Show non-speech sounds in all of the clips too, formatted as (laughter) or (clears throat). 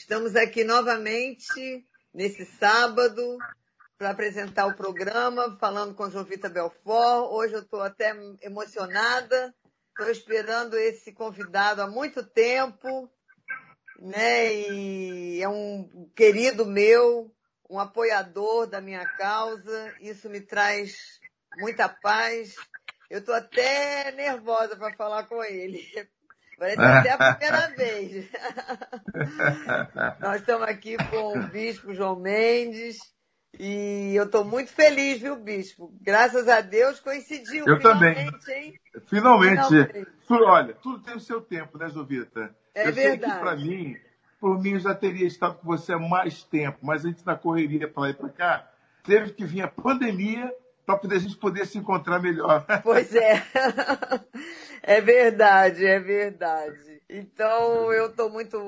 Estamos aqui novamente nesse sábado para apresentar o programa, falando com Jovita Belfort. Hoje eu estou até emocionada, estou esperando esse convidado há muito tempo, né? E é um querido meu, um apoiador da minha causa. Isso me traz muita paz. Eu estou até nervosa para falar com ele, Parece (laughs) até a primeira vez. (laughs) Nós estamos aqui com o Bispo João Mendes. E eu estou muito feliz, viu, Bispo? Graças a Deus coincidiu. Eu também. Hein? Finalmente. finalmente. Olha, tudo tem o seu tempo, né, Jovita? É eu verdade. Para mim, por mim, eu já teria estado com você há mais tempo, mas a gente na correria para lá e para cá, teve que vir a pandemia para poder a gente poder se encontrar melhor. (laughs) Pois é. É verdade, é verdade. Então eu estou muito.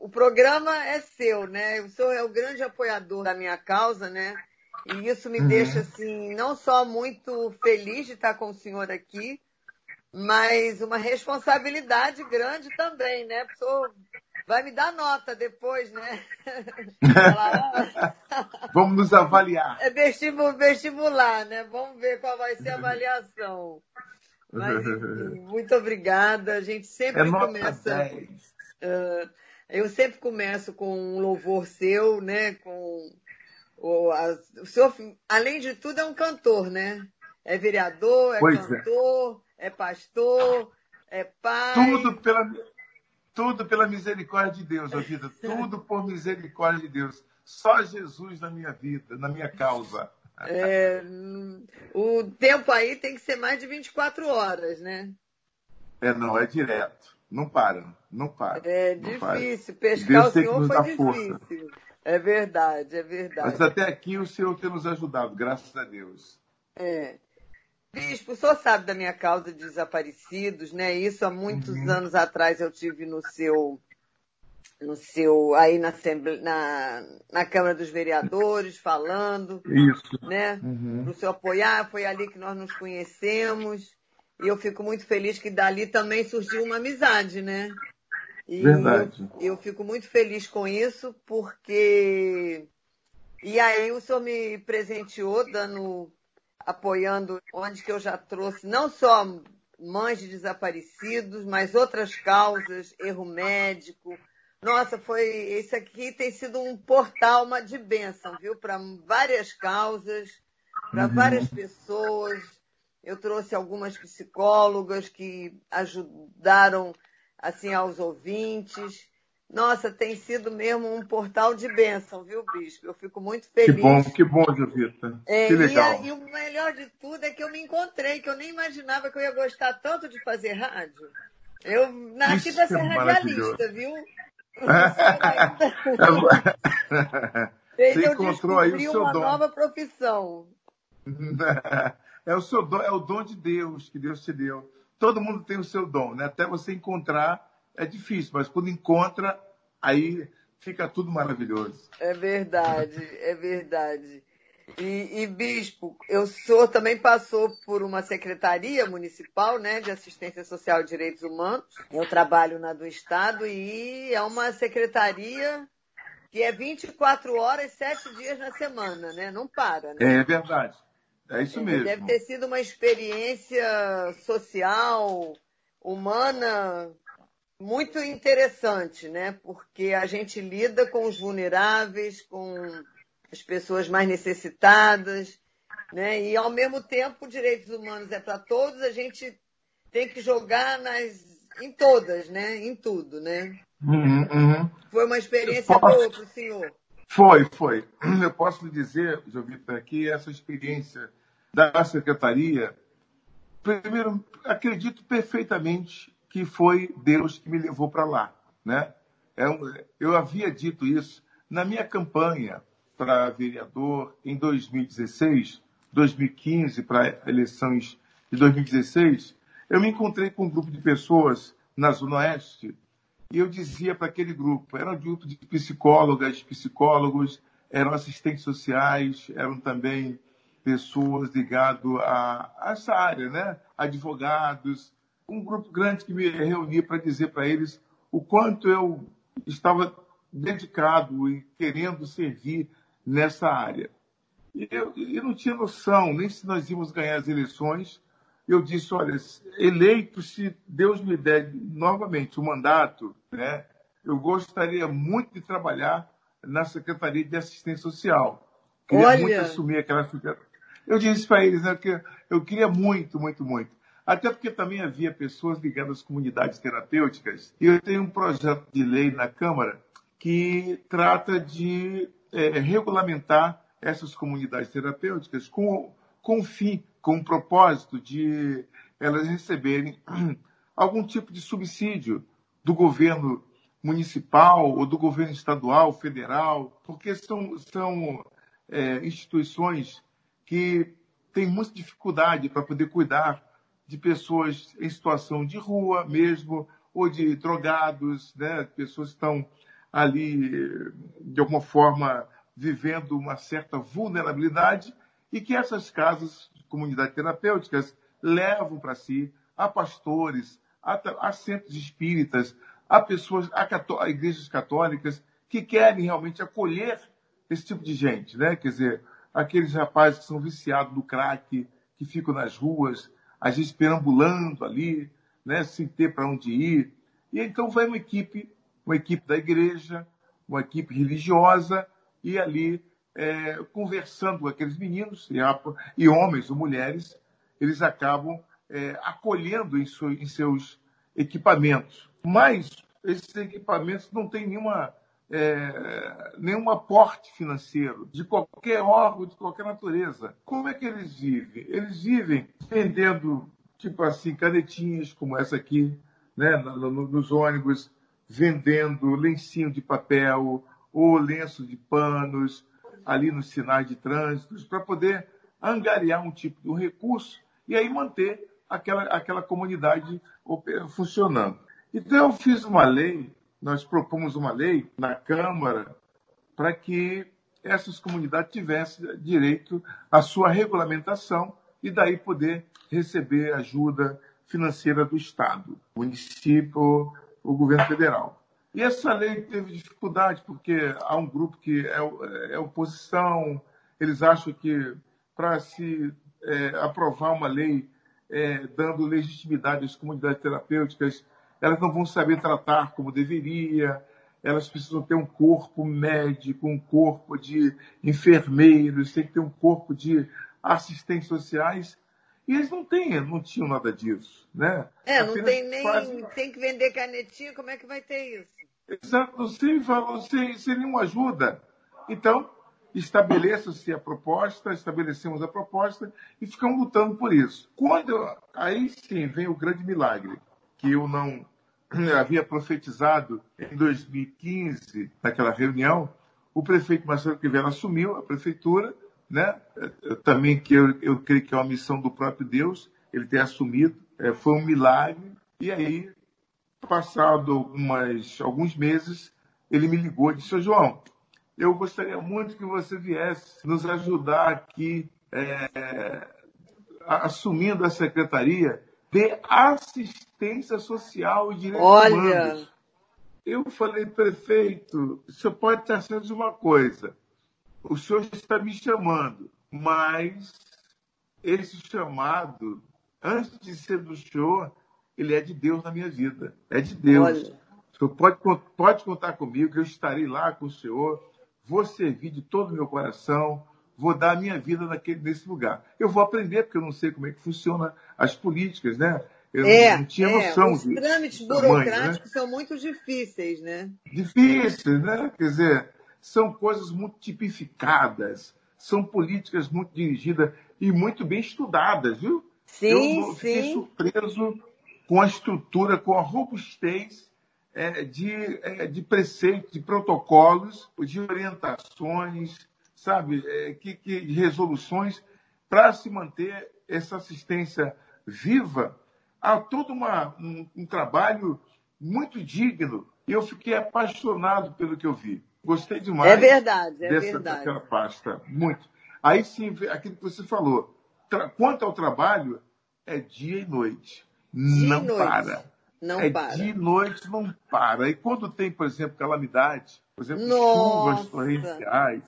O programa é seu, né? O senhor é o grande apoiador da minha causa, né? E isso me uhum. deixa assim, não só muito feliz de estar com o senhor aqui, mas uma responsabilidade grande também, né? O senhor vai me dar nota depois, né? (laughs) Vamos nos avaliar. É vestibular, né? Vamos ver qual vai ser a avaliação. Mas, enfim, muito obrigada. A gente sempre é começa. Uh, eu sempre começo com um louvor seu, né? Com o, a, o senhor, além de tudo, é um cantor, né? É vereador, é pois é. cantor, é. é pastor, é pai. Tudo pela, tudo pela misericórdia de Deus, a vida. Tudo por misericórdia de Deus. Só Jesus na minha vida, na minha causa. É, o tempo aí tem que ser mais de 24 horas, né? É, não, é direto. Não para, não para. É não difícil. Para. Pescar Deus o senhor foi difícil. Força. É verdade, é verdade. Mas até aqui o senhor tem nos ajudado, graças a Deus. É. Bispo, o senhor sabe da minha causa de desaparecidos, né? Isso há muitos uhum. anos atrás eu tive no seu, no seu, aí na, na, na Câmara dos Vereadores, falando. Isso. Né? Uhum. Para o senhor apoiar, foi ali que nós nos conhecemos. E eu fico muito feliz que dali também surgiu uma amizade, né? E Verdade. Eu, eu fico muito feliz com isso, porque. E aí o senhor me presenteou dando apoiando onde que eu já trouxe não só mães de desaparecidos, mas outras causas, erro médico. Nossa, foi esse aqui tem sido um portal uma de bênção, viu? Para várias causas, para uhum. várias pessoas. Eu trouxe algumas psicólogas que ajudaram assim aos ouvintes. Nossa, tem sido mesmo um portal de bênção, viu, Bispo? Eu fico muito feliz. Que bom, que bom, Jovita. É, que legal. E, e, o melhor de tudo é que eu me encontrei, que eu nem imaginava que eu ia gostar tanto de fazer rádio. Eu nasci para ser radialista, viu? (laughs) Você encontrou aí o seu uma dom. nova profissão. (laughs) É o seu dom, é o dom de Deus que Deus te deu. Todo mundo tem o seu dom, né? Até você encontrar é difícil, mas quando encontra, aí fica tudo maravilhoso. É verdade, é verdade. E, e, Bispo, eu sou também passou por uma secretaria municipal, né, de assistência social e direitos humanos. Eu trabalho na do estado e é uma secretaria que é 24 horas, 7 dias na semana, né? Não para, né? É, verdade. É isso mesmo. Deve ter sido uma experiência social, humana muito interessante, né? Porque a gente lida com os vulneráveis, com as pessoas mais necessitadas, né? E ao mesmo tempo, direitos humanos é para todos, a gente tem que jogar nas em todas, né? Em tudo, né? Uhum, uhum. Foi uma experiência posso... boa para o senhor. Foi, foi. (clears throat) Eu posso lhe dizer, Jovita, que essa experiência da secretaria, primeiro, acredito perfeitamente que foi Deus que me levou para lá. Né? É eu havia dito isso na minha campanha para vereador em 2016, 2015, para eleições de 2016. Eu me encontrei com um grupo de pessoas na Zona Oeste e eu dizia para aquele grupo, era um grupo de psicólogas, psicólogos, eram assistentes sociais, eram também pessoas ligadas a, a essa área, né? advogados, um grupo grande que me reunia para dizer para eles o quanto eu estava dedicado e querendo servir nessa área. E eu, eu não tinha noção nem se nós íamos ganhar as eleições. Eu disse, olha, eleito, se Deus me der novamente o mandato, né, eu gostaria muito de trabalhar na Secretaria de Assistência Social. Queria Olha. muito assumir aquela. Eu disse para eles né, que eu queria muito, muito, muito. Até porque também havia pessoas ligadas às comunidades terapêuticas. E eu tenho um projeto de lei na Câmara que trata de é, regulamentar essas comunidades terapêuticas com, com fim, com o propósito de elas receberem (clears throat) algum tipo de subsídio do governo municipal ou do governo estadual, federal, porque são, são é, instituições que têm muita dificuldade para poder cuidar de pessoas em situação de rua mesmo, ou de drogados, né? pessoas que estão ali, de alguma forma, vivendo uma certa vulnerabilidade e que essas casas, comunidades terapêuticas, levam para si a pastores, a, a, centros espíritas, a pessoas, a, a, igrejas católicas que querem realmente acolher esse tipo de gente, né? Quer dizer, aqueles rapazes que são viciados do crack, que ficam nas ruas, às vezes perambulando ali, né? Sem ter para onde ir. E então vai uma equipe, uma equipe da igreja, uma equipe religiosa, e ali é, conversando com aqueles meninos e, e, homens ou mulheres, eles acabam é, acolhendo em, em, seus equipamentos. Mas esses equipamentos não têm nenhuma, é, nenhum aporte financeiro de qualquer órgão, de qualquer natureza. Como é que eles vivem? Eles vivem vendendo, tipo assim, canetinhas como essa aqui, né, nos ônibus, vendendo lencinho de papel, ou lenço de panos ali nos sinais de trânsito, para poder angariar um tipo de um recurso e aí manter aquela, aquela comunidade funcionando. Então, eu fiz uma lei, nós propomos uma lei na Câmara para que essas comunidades tivessem direito à sua regulamentação e daí poder receber ajuda financeira do Estado, município, o governo federal. E essa lei teve dificuldade, porque há um grupo que é, é oposição, eles acham que para se é, aprovar uma lei é, dando legitimidade às comunidades terapêuticas, elas não vão saber tratar como deveria, elas precisam ter um corpo médico, um corpo de enfermeiros, tem que ter um corpo de assistentes sociais. E eles não têm, não tinham nada disso, né? É, não Apenas tem nem, fazem... tem que vender canetinha, como é que vai ter isso? Exato, sem, sem, sem nenhuma ajuda. Então, estabeleça-se a proposta, estabelecemos a proposta e ficamos lutando por isso. Quando aí sim vem o grande milagre, que eu não havia profetizado em 2015, naquela reunião, o prefeito Marcelo Crivella assumiu a prefeitura, né? também que eu, eu creio que é uma missão do próprio Deus, ele ter assumido, é, foi um milagre, e aí Passado algumas, alguns meses, ele me ligou e disse: João, eu gostaria muito que você viesse nos ajudar aqui, é, assumindo a secretaria de assistência social e direitos Olha. humanos. Eu falei, prefeito, o senhor pode estar sendo uma coisa. O senhor está me chamando, mas esse chamado, antes de ser do senhor, ele é de Deus na minha vida. É de Deus. Olha. O senhor pode, pode contar comigo, eu estarei lá com o senhor, vou servir de todo o meu coração, vou dar a minha vida naquele, nesse lugar. Eu vou aprender, porque eu não sei como é que funciona as políticas, né? Eu é, não tinha é. noção. Os trâmites burocráticos né? são muito difíceis, né? Difíceis, né? Quer dizer, são coisas muito tipificadas, são políticas muito dirigidas e muito bem estudadas, viu? Sim, eu fiquei sim. surpreso com a estrutura, com a robustez é, de, é, de preceitos, de protocolos, de orientações, sabe, é, que, que, resoluções para se manter essa assistência viva. Há todo uma, um, um trabalho muito digno. E eu fiquei apaixonado pelo que eu vi. Gostei demais. É verdade, é dessa, verdade. Daquela pasta, muito. Aí sim, aquilo que você falou. Quanto ao trabalho, é dia e noite não para. Não é para. de noite não para. E quando tem, por exemplo, calamidade, por exemplo, Nossa. chuvas torrenciais,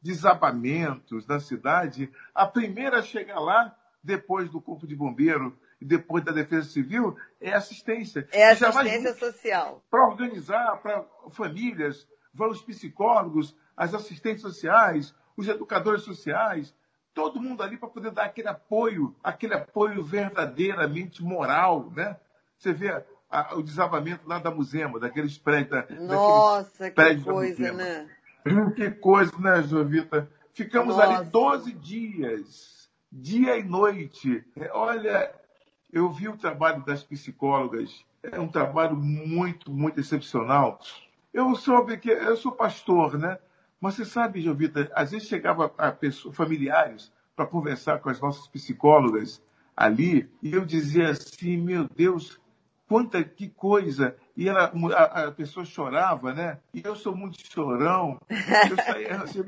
desabamentos na cidade, a primeira a chegar lá, depois do Corpo de Bombeiro e depois da Defesa Civil, é assistência. É assistência social. Para organizar, para famílias, vão os psicólogos, as assistentes sociais, os educadores sociais, todo mundo ali para poder dar aquele apoio, aquele apoio verdadeiramente moral, né? Você vê a, o desabamento lá da Musema, daqueles prédios. Nossa, que coisa, né? (laughs) Que coisa, né, Jovita? Ficamos Nossa. ali 12 dias, dia e noite. É, olha, eu vi o trabalho das psicólogas, é um trabalho muito, muito excepcional. Eu soube que eu sou pastor, né? Mas você sabe, Jovita, às vezes chegava a pessoa, familiares para conversar com as nossas psicólogas ali, e eu dizia assim, meu Deus, quanta que coisa. E ela, a, a, pessoa chorava, né? E eu sou muito chorão. Eu saía assim,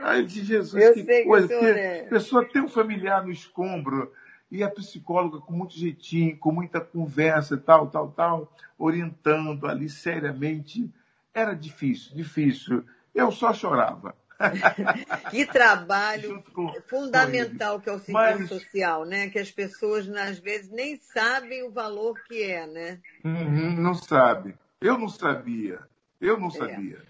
ai de Jesus, eu que coisa. Que é. a pessoa tem um familiar no escombro e a psicóloga com muito jeitinho, com muita conversa, tal, tal, tal, orientando ali seriamente. Era difícil, difícil. Eu só chorava. (laughs) que trabalho fundamental que é o serviço Mas... social, né? Que as pessoas, às vezes, nem sabem o valor que é, né? Uhum, não sabe. Eu não sabia. Eu não é. sabia.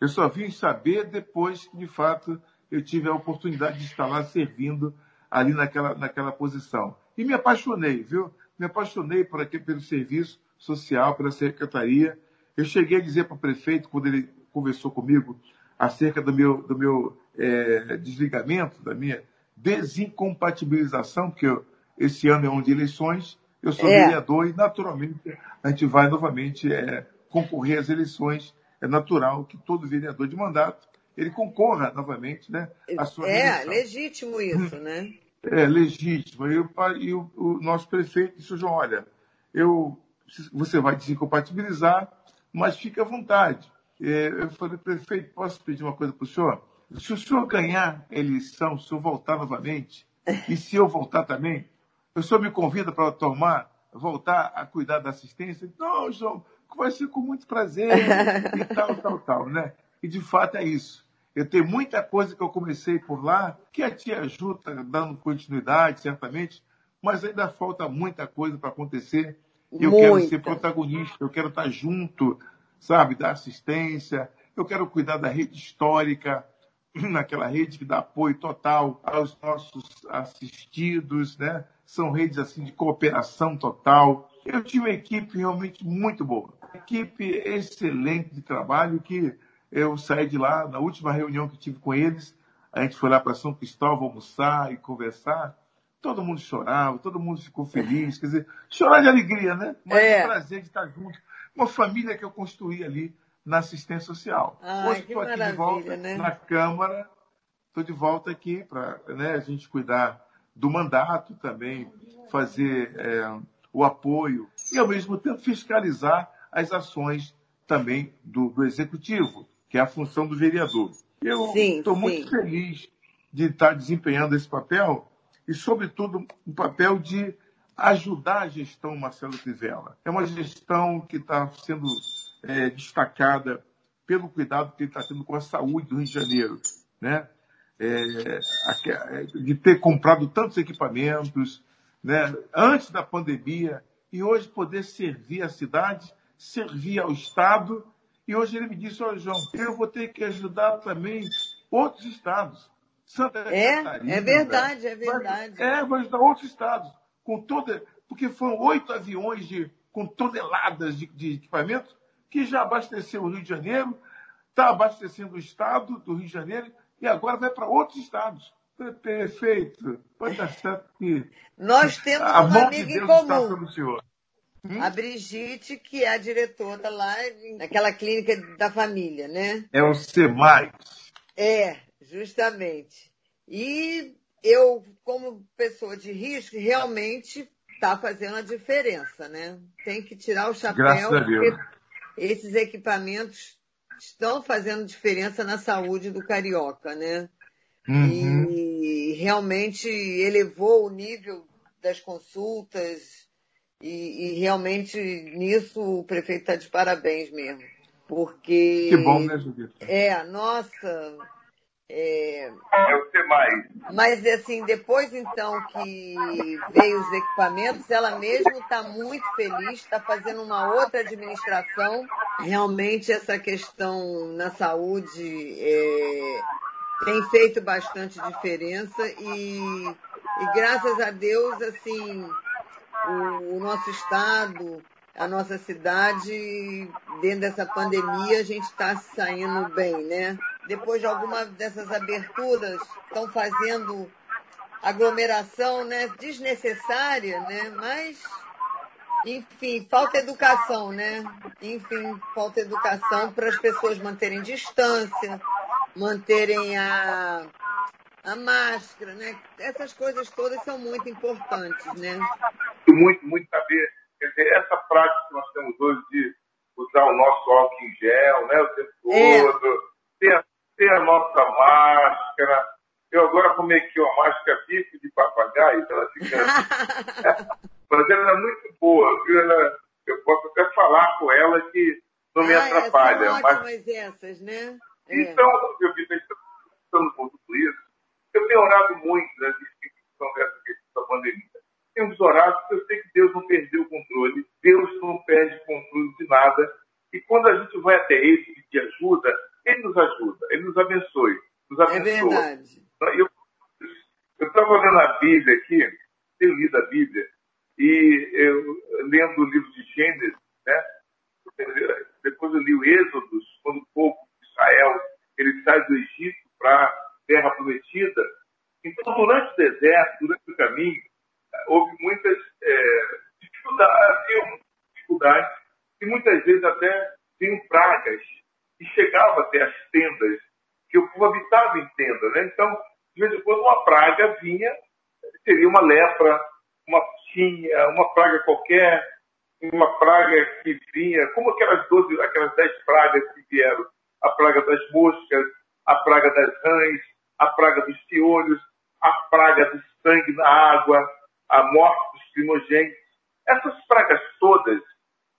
Eu só vim saber depois que, de fato, eu tive a oportunidade de estar lá servindo ali naquela, naquela posição. E me apaixonei, viu? Me apaixonei por aqui, pelo serviço social, pela secretaria. Eu cheguei a dizer para o prefeito, quando ele conversou comigo, acerca do meu, do meu é, desligamento, da minha desincompatibilização, porque eu, esse ano é um de eleições, eu sou é. vereador e, naturalmente, a gente vai novamente é, concorrer às eleições. É natural que todo vereador de mandato ele concorra novamente né, à sua É, eleição. legítimo isso, né? É, legítimo. E, o, e o, o nosso prefeito disse, João, olha, eu, você vai desincompatibilizar, mas fique à vontade. É, eu falei, prefeito, posso pedir uma coisa para o senhor? Se o senhor ganhar a eleição, se eu voltar novamente, e se eu voltar também, o senhor me convida para tomar, voltar a cuidar da assistência? Não, João, vai ser com muito prazer, e (laughs) tal, tal, tal, né? E de fato é isso. Eu tenho muita coisa que eu comecei por lá, que a tia Ju está dando continuidade, certamente, mas ainda falta muita coisa para acontecer. Eu quero ser protagonista, eu quero estar junto sabe, da assistência. Eu quero cuidar da rede histórica, (clears throat) naquela rede que dá apoio total aos nossos assistidos, né? São redes assim de cooperação total. Eu tive uma equipe realmente muito boa, equipe excelente de trabalho que eu saí de lá na última reunião que tive com eles. A gente foi lá para São Cristóvão almoçar e conversar. Todo mundo chorava, todo mundo ficou feliz. Quer dizer, chorar de alegria, né? Mas é. um prazer de estar junto uma família que eu construí ali na assistência social. Ai, Hoje estou aqui de volta né? na Câmara, estou de volta aqui para né, a gente cuidar do mandato também, fazer é, o apoio e, ao mesmo tempo, fiscalizar as ações também do, do Executivo, que é a função do vereador. Eu estou muito feliz de estar desempenhando esse papel e, sobretudo, um papel de ajudar a gestão Marcelo Crivella. É uma gestão que está sendo é, destacada pelo cuidado que ele está tendo com a saúde do Rio de Janeiro, né? É, é, de ter comprado tantos equipamentos, né? Antes da pandemia e hoje poder servir a cidade, servir ao Estado. E hoje ele me disse, olha, João, eu vou ter que ajudar também outros estados. Santa é, Catarina. É verdade, é verdade. Vai, é, vai ajudar outros estados com toda. Porque foram oito aviões de, com toneladas de, de equipamento que já abasteceu o Rio de Janeiro, está abastecendo o estado do Rio de Janeiro e agora vai para outros estados. Perfeito. Pode dar certo que. Nós temos a uma amiga de em comum. Hum? A Brigitte, que é a diretora lá naquela clínica da família, né? É o CEMAI. É, justamente. E eu, como pessoa de risco, realmente está fazendo a diferença, né? Tem que tirar o chapéu, porque esses equipamentos estão fazendo diferença na saúde do carioca, né? Uhum. E realmente elevou o nível das consultas E, e realmente nisso o prefeito está de parabéns mesmo. Porque. Que bom, né, Judita? É, nossa. É, é o ser mais. Mas assim, depois então que veio os equipamentos, ela mesma está muito feliz, está fazendo uma outra administração. Realmente essa questão na saúde é, tem feito bastante diferença e, e graças a Deus, assim, o, o nosso estado, a nossa cidade, dentro dessa pandemia, a gente está saindo bem, né? Depois de alguma dessas aberturas, estão fazendo aglomeração né, desnecessária, né? Mas, enfim, falta educação, né? Enfim, falta educação para as pessoas manterem distância, manterem a, a máscara, né? Essas coisas todas são muito importantes, né? Muito, muito saber. Quer dizer, essa prática que nós temos hoje de usar o nosso álcool em gel, né? O tempo é. todo, ter, ter a nossa máscara. Eu agora comi aqui uma máscara bife de papagaio, ela (laughs) fica. Mas ela é muito boa, viu? Ela, eu posso até falar com ela que não me ah, atrapalha. São ótimas mas... essas, né? É. Então, eu vi estamos com tudo isso. Eu tenho orado muito nessa discussão dessa questão da pandemia. Temos orado porque eu sei que Deus não perdeu o controle, Deus não perde o controle de nada. E quando a gente vai até Ele pedir ajuda, Ele nos ajuda, Ele nos abençoe, nos abençoa. É verdade. Eu estava lendo a Bíblia aqui, tenho lido a Bíblia, e eu lendo o livro de Gênesis, né? Depois eu li o Êxodo, quando o povo Israel, ele sai do Egito para a terra prometida. Então, durante o deserto, durante o caminho, houve muitas é, dificuldades, dificuldades, e muitas vezes até tinham pragas, e chegava até as tendas, que o povo habitava em tenda. Né? Então, de vez em quando, uma praga vinha, seria uma lepra, uma tinha, uma praga qualquer, uma praga que vinha, como aquelas 12, aquelas 10 pragas que vieram a praga das moscas, a praga das rãs, a praga dos piolhos, a praga do sangue na água, a morte dos primogênitos. Essas pragas todas,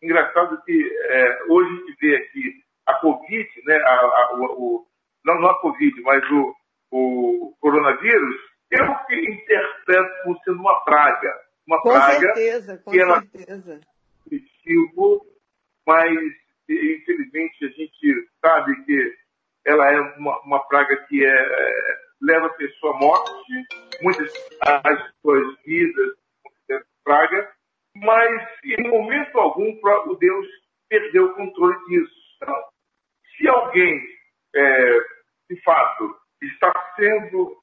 engraçado que é, hoje a gente vê aqui a Covid, né, a, a, o, não, não a Covid, mas o, o coronavírus, eu interpreto como sendo uma praga. Uma com praga certeza, com que certeza. Ela, mas infelizmente a gente sabe que ela é uma, uma praga que é, é, leva a pessoa à morte, muitas as suas vidas praga, mas em momento algum o Deus perdeu o controle disso. Então, se alguém, é, de fato, está sendo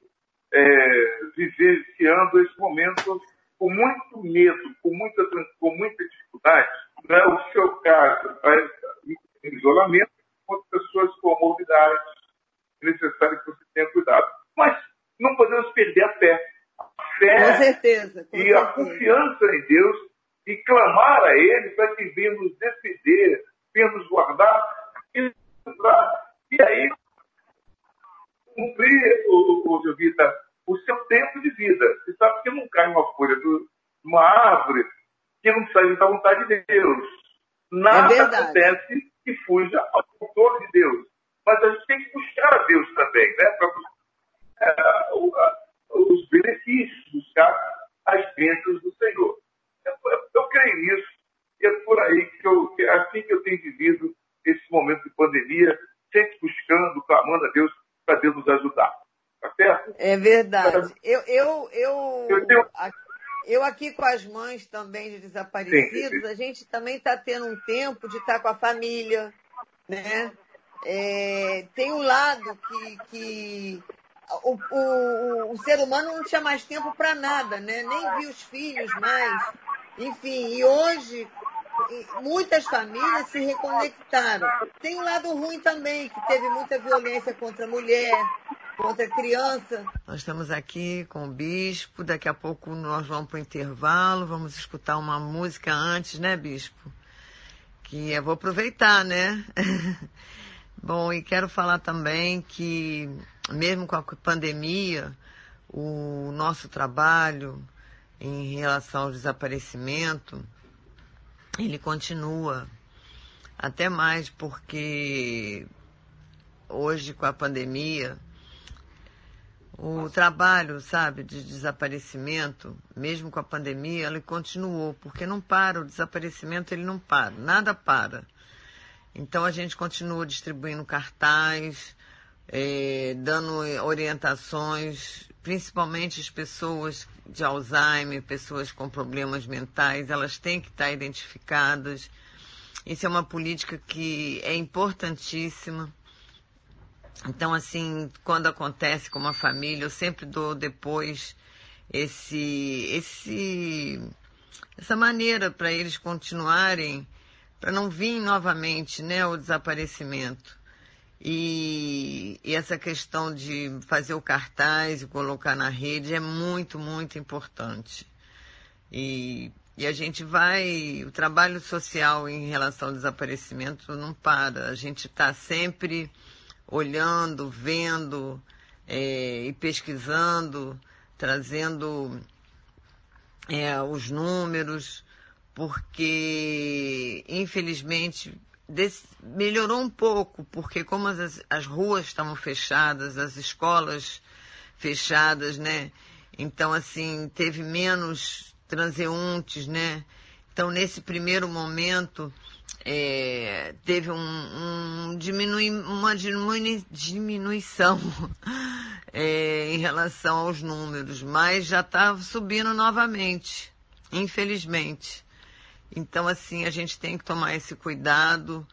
é, vivenciando esse momento com muito medo, com muita, com muita dificuldade, não é o seu caso, em isolamento, com pessoas com morbidade, é necessário que você tenha cuidado. Mas não podemos perder a fé. A fé com certeza, com e certeza. a confiança em Deus e clamar a Ele para que venha nos defender, venha nos guardar e, aí cumprir, o, o, Jovita, o seu tempo de vida. Você sabe que não cai uma folha de uma árvore que não sai da vontade de Deus. Nada é acontece que fuja ao controle de Deus. Mas a gente tem que buscar a Deus também, né? Para buscar uh, os benefícios, buscar as bênçãos do Senhor. Eu, eu, eu, creio nisso e é por aí que eu, assim que eu tenho vivido esse momento de pandemia, sempre buscando, clamando a Deus para Deus nos ajudar. Tá certo? É verdade. Eu, eu, eu, eu tenho... Eu aqui com as mães também de desaparecidos, sim, sim. a gente também está tendo um tempo de estar tá com a família, né? É, tem um lado que, que o, o, o, ser humano não tinha mais tempo para nada, né? Nem vi os filhos mais. Enfim, e hoje muitas famílias se reconectaram. Tem um lado ruim também, que teve muita violência contra a mulher, contra a criança. Nós estamos aqui com o bispo, daqui a pouco nós vamos para o intervalo, vamos escutar uma música antes, né, bispo? Que eu vou aproveitar, né? (laughs) Bom, e quero falar também que, mesmo com a pandemia, o nosso trabalho em relação ao desaparecimento ele continua até mais porque hoje com a pandemia o trabalho, sabe, de desaparecimento, mesmo com a pandemia, ele continuou, porque não para, o desaparecimento ele não para, nada para. Então a gente continua distribuindo cartaz, é, dando orientações, principalmente as pessoas de Alzheimer, pessoas com problemas mentais, elas têm que estar identificadas. Isso é uma política que é importantíssima então, assim, quando acontece com uma família, eu sempre dou depois esse, esse, essa maneira para eles continuarem, para não vir novamente, né, o desaparecimento. E, e, essa questão de fazer o cartaz e colocar na rede é muito, muito importante. E, e a gente vai, o trabalho social em relação ao desaparecimento não para. A gente está sempre olhando, vendo é, e pesquisando, trazendo é, os números, porque infelizmente melhorou um pouco, porque como as, as ruas estavam fechadas, as escolas fechadas, né? Então, assim, teve menos transeuntes, né? Então, nesse primeiro momento, é, teve um, um diminui, uma diminui, diminuição (laughs) é, em relação aos números, mas já está subindo novamente, infelizmente. Então, assim, a gente tem que tomar esse cuidado,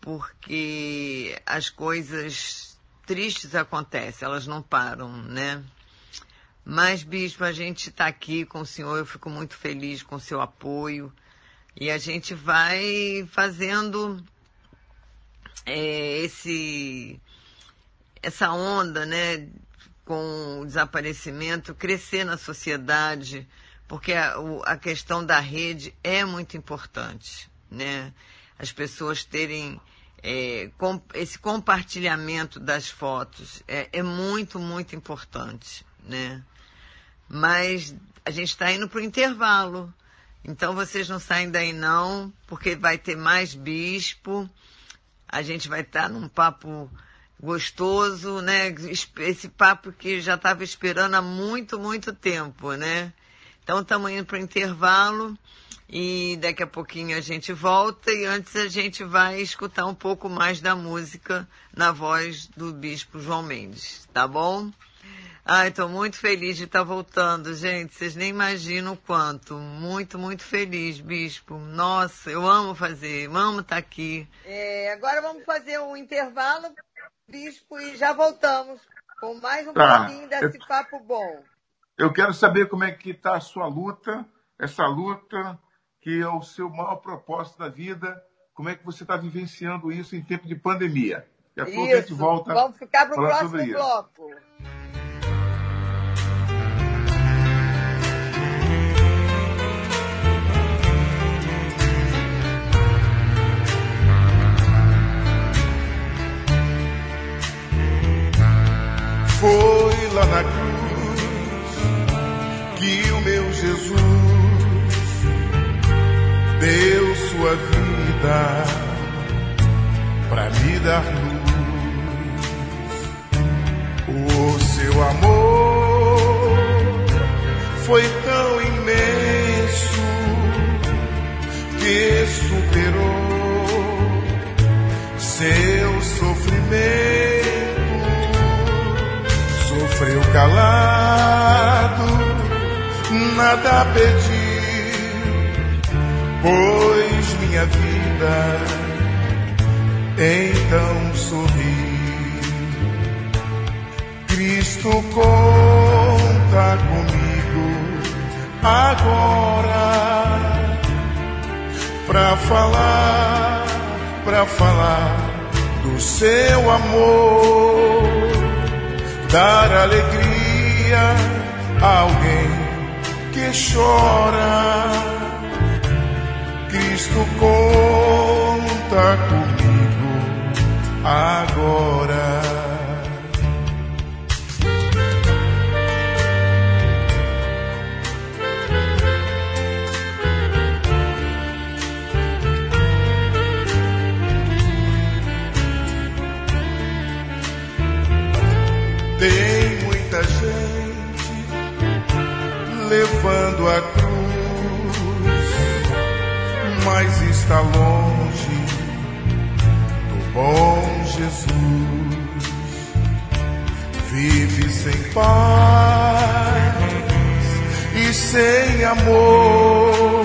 porque as coisas tristes acontecem, elas não param, né? Mas, Bispo, a gente está aqui com o senhor, eu fico muito feliz com o seu apoio. E a gente vai fazendo é, esse, essa onda, né, com o desaparecimento, crescer na sociedade, porque a, a questão da rede é muito importante, né? As pessoas terem é, com, esse compartilhamento das fotos é, é muito, muito importante, né? Mas a gente está indo para o intervalo. Então vocês não saem daí não, porque vai ter mais bispo. A gente vai estar num papo gostoso, né? Esse papo que já estava esperando há muito, muito tempo, né? Então estamos indo para o intervalo e daqui a pouquinho a gente volta e antes a gente vai escutar um pouco mais da música na voz do Bispo João Mendes, tá bom? Ai, estou muito feliz de estar tá voltando, gente. Vocês nem imaginam o quanto. Muito, muito feliz, Bispo. Nossa, eu amo fazer, amo estar tá aqui. É, agora vamos fazer um intervalo, Bispo, e já voltamos com mais um tá. pouquinho desse eu, papo bom. Eu quero saber como é que está a sua luta, essa luta que é o seu maior propósito da vida. Como é que você está vivenciando isso em tempo de pandemia? E a pouco a gente volta. Vamos ficar para o próximo bloco. Foi lá na cruz Jesus deu sua vida para me dar luz. O seu amor foi tão imenso que superou seu sofrimento sofreu calado, nada pedi, pois minha vida então sorri. Cristo conta comigo agora para falar, para falar do seu amor dar alegria a alguém que chora. Cristo conta comigo agora. Levando a cruz, mas está longe do bom Jesus. Vive sem paz e sem amor,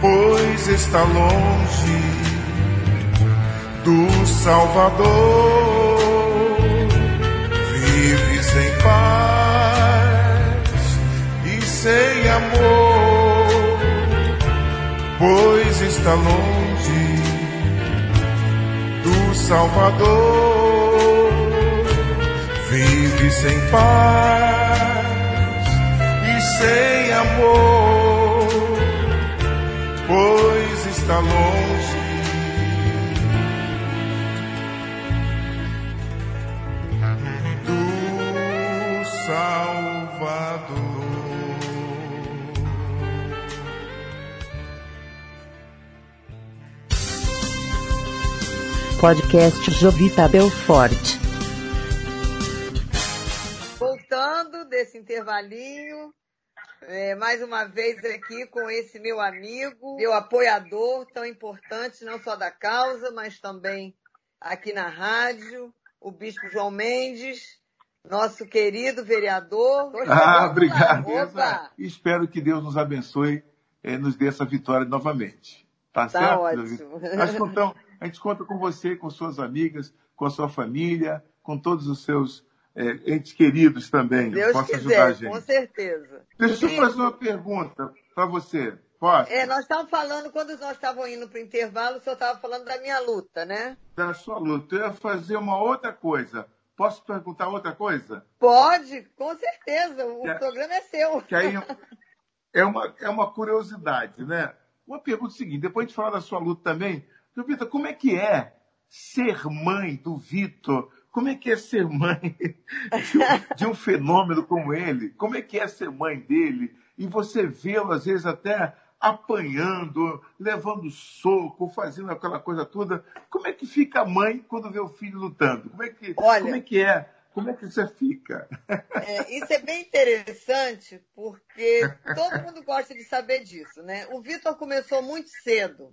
pois está longe do Salvador. sem amor, pois está longe do Salvador. Vive sem paz e sem amor, pois está longe. Podcast Jovita Belfort. Voltando desse intervalinho, é, mais uma vez aqui com esse meu amigo, meu apoiador tão importante, não só da causa, mas também aqui na rádio, o Bispo João Mendes, nosso querido vereador. Ah, obrigado. Espero que Deus nos abençoe e eh, nos dê essa vitória novamente. Tá, tá certo? ótimo. Nós contamos, a gente conta com você, com suas amigas, com a sua família, com todos os seus é, entes queridos também. Deus possa quiser, ajudar a gente. com certeza. Deixa eu fazer uma pergunta para você. Posso? É, nós estávamos falando, quando nós estávamos indo para o intervalo, o senhor estava falando da minha luta, né? Da sua luta. Eu ia fazer uma outra coisa. Posso perguntar outra coisa? Pode, com certeza. O é, programa é seu. Que aí é uma, é uma curiosidade, né? Uma pergunta seguinte, depois de falar da sua luta também, então, Vitor, como é que é ser mãe do Vitor? Como é que é ser mãe de um, (laughs) de um, fenômeno como ele? Como é que é ser mãe dele? E você vê-lo, às vezes, até apanhando, levando soco, fazendo aquela coisa toda. Como é que fica a mãe quando vê o filho lutando? Como é que, Olha, como é, que é? Como é que você fica? É, isso é bem interessante, porque (laughs) todo mundo gosta de saber disso, né? O Vitor começou muito cedo.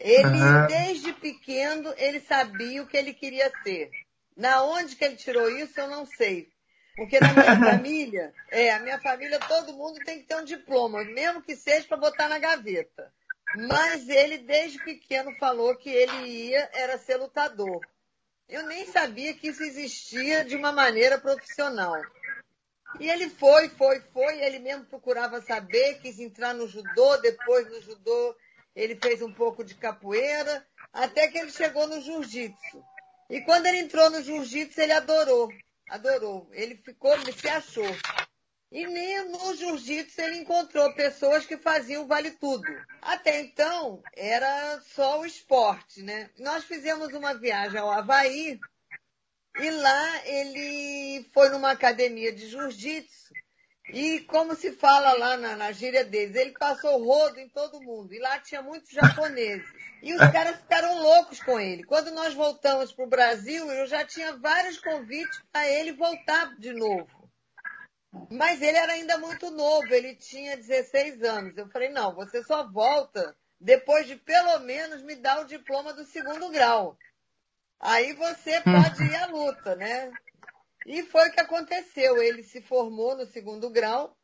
Ele, uhum. desde pequeno, ele sabia o que ele queria ser. Na onde que ele tirou isso, eu não sei. Porque na minha (laughs) família, é, a minha família, todo mundo tem que ter um diploma, mesmo que seja para botar na gaveta. Mas ele, desde pequeno, falou que ele ia, era ser lutador. Eu nem sabia que isso existia de uma maneira profissional. E ele foi, foi, foi, ele mesmo procurava saber, quis entrar no judô, depois no judô ele fez um pouco de capoeira, até que ele chegou no jiu-jitsu. E quando ele entrou no jiu-jitsu, ele adorou, adorou. Ele ficou, ele se achou. E nem no jiu-jitsu ele encontrou pessoas que faziam vale tudo. Até então, era só o esporte, né? Nós fizemos uma viagem ao Havaí e lá ele foi numa academia de jiu-jitsu e como se fala lá na, na gíria deles, ele passou rodo em todo mundo. E lá tinha muitos japoneses. E os (laughs) caras ficaram loucos com ele. Quando nós voltamos para o Brasil, eu já tinha vários convites para ele voltar de novo. Mas ele era ainda muito novo, ele tinha 16 anos. Eu falei, não, você só volta depois de pelo menos me dar o diploma do segundo grau. Aí você pode (laughs) ir à luta, né? E foi o que aconteceu. Ele se formou no segundo grau,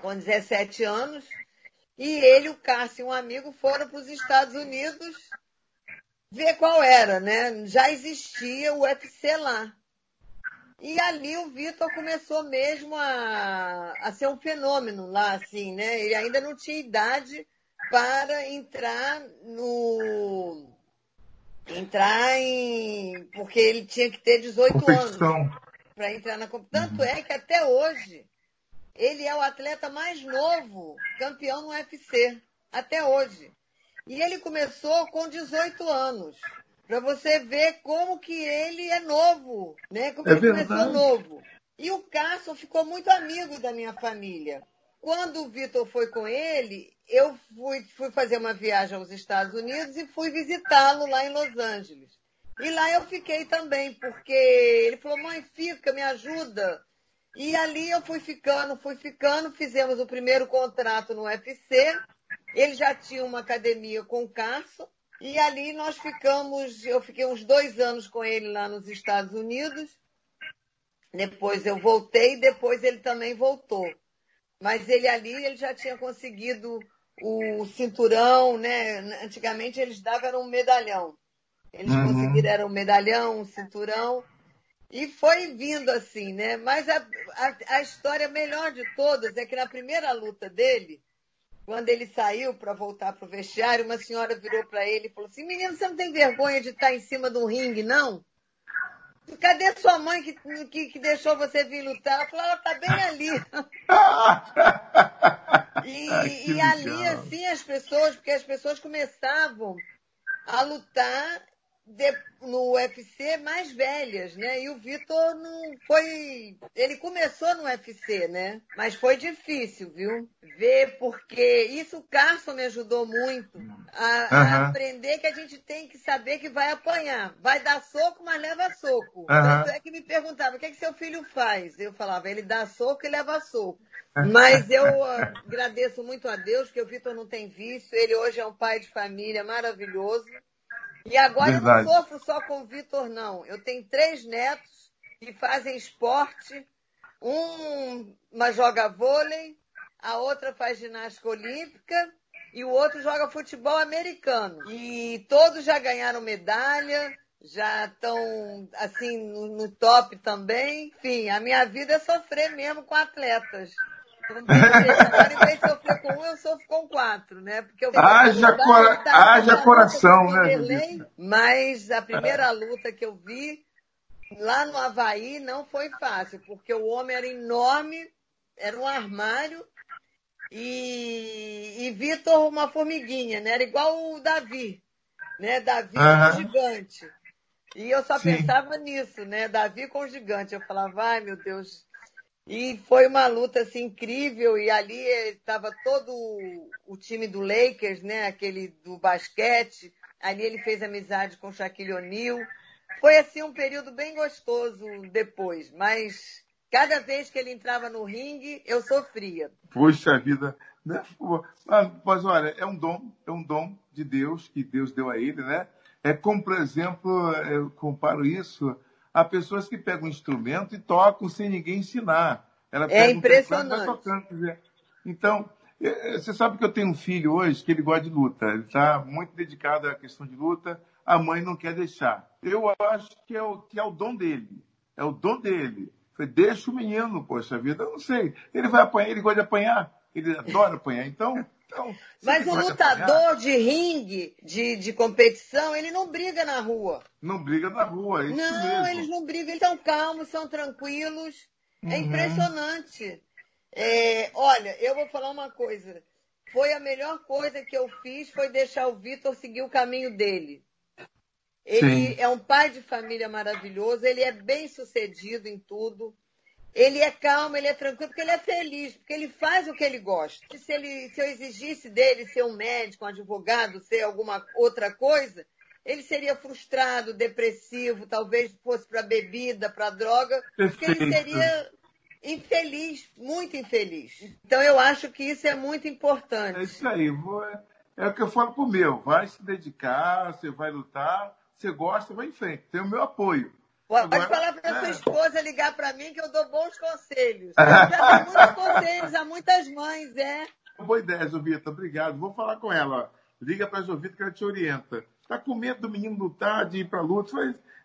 com 17 anos, e ele, o Cássio e um amigo foram para os Estados Unidos ver qual era, né? Já existia o UFC lá. E ali o Vitor começou mesmo a, a ser um fenômeno lá, assim, né? Ele ainda não tinha idade para entrar no. Entrar em. Porque ele tinha que ter 18 Competição. anos para entrar na competição. Tanto é que até hoje ele é o atleta mais novo campeão no UFC. Até hoje. E ele começou com 18 anos. Para você ver como que ele é novo, né? Como é ele verdade. começou novo. E o Cássio ficou muito amigo da minha família. Quando o Vitor foi com ele, eu fui, fui fazer uma viagem aos Estados Unidos e fui visitá-lo lá em Los Angeles. E lá eu fiquei também, porque ele falou, mãe, fica, me ajuda. E ali eu fui ficando, fui ficando, fizemos o primeiro contrato no UFC. Ele já tinha uma academia com o Carson. E ali nós ficamos, eu fiquei uns dois anos com ele lá nos Estados Unidos. Depois eu voltei, depois ele também voltou. Mas ele ali, ele já tinha conseguido o cinturão, né? Antigamente eles davam um medalhão. Eles uhum. conseguiram era um medalhão, um cinturão. E foi vindo assim, né? Mas a, a, a história melhor de todas é que na primeira luta dele, quando ele saiu para voltar para o vestiário, uma senhora virou para ele e falou assim: Menino, você não tem vergonha de estar em cima de um ringue, não? Cadê sua mãe que, que, que deixou você vir lutar? Ela falou: Ela está bem ali. (laughs) e, Ai, e ali, assim, as pessoas, porque as pessoas começavam a lutar de, no UFC mais velhas, né? E o Vitor não foi. Ele começou no UFC, né? Mas foi difícil, viu? Ver, porque isso o Carson me ajudou muito a, uhum. a, aprender que a gente tem que saber que vai apanhar. Vai dar soco, mas leva soco. Uhum. Tanto é que me perguntava, o que, é que seu filho faz? Eu falava, ele dá soco e leva soco. Mas eu uh, agradeço muito a Deus que o Vitor não tem vício. Ele hoje é um pai de família maravilhoso. E agora Verdade. eu não sofro só com o Vitor, não. Eu tenho três netos que fazem esporte. Um, uma joga vôlei, a outra faz ginástica olímpica e o outro joga futebol americano. E todos já ganharam medalha, já estão assim no, no top também. Enfim, a minha vida é sofrer mesmo com atletas. Agora, em sofrer com um, eu sofro com quatro, né? Porque eu haja, cora... haja coração, né? Mas a primeira luta que eu vi lá no Havaí não foi fácil, porque o homem era enorme, era um armário, e, e Vitor uma formiguinha, né? Era igual o Davi, né? Davi com gigante. E eu só Sim. pensava nisso, né? Davi com gigante. Eu falava, ai meu Deus, e foi uma luta assim, incrível, e ali estava todo o time do Lakers, né? aquele do basquete. Ali ele fez amizade com Shaquille O'Neal. Foi assim um período bem gostoso depois, mas cada vez que ele entrava no ringue, eu sofria. Puxa vida, né? Mas olha, é um dom, é um dom de Deus que Deus deu a ele, né? É como, por exemplo, eu comparo isso Há pessoas que pegam um instrumento e tocam sem ninguém ensinar. Ela é impressionante. Um tocando, então, é, é, você sabe que eu tenho um filho hoje que ele gosta de luta. Ele está muito dedicado à questão de luta. A mãe não quer deixar. Eu acho que é o, que é o dom dele. É o dom dele. Falei, deixa o menino, poxa vida. Eu não sei. Ele vai apanhar, ele gosta de apanhar. Ele adora apanhar. Então, então, Mas o lutador de ringue, de, de competição, ele não briga na rua. Não briga na rua, é isso Não, mesmo. eles não brigam, eles são calmos, são tranquilos. É uhum. É impressionante. É, olha, eu vou falar uma coisa. Foi a melhor coisa que eu fiz, foi deixar o Vitor seguir o caminho dele. Ele Sim. é um pai de família maravilhoso, ele é bem sucedido em tudo. Ele é calmo, ele é tranquilo, porque ele é feliz, porque ele faz o que ele gosta. Se, ele, se eu exigisse dele ser um médico, um advogado, ser alguma outra coisa, ele seria frustrado, depressivo, talvez fosse para bebida, para droga, porque ele seria infeliz, muito infeliz. Então eu acho que isso é muito importante. É isso aí. É o que eu falo pro meu. Vai se dedicar, você vai lutar, você gosta, vai em frente. Tem o meu apoio. Pode Agora, falar para é. sua esposa ligar para mim que eu dou bons conselhos. (laughs) Eu já dei muitos conselhos a muitas mães, é. Boa ideia, Jovita. Obrigado. Vou falar com ela. Liga para a Jovita que ela te orienta. Está com medo do menino lutar, de ir para a luta.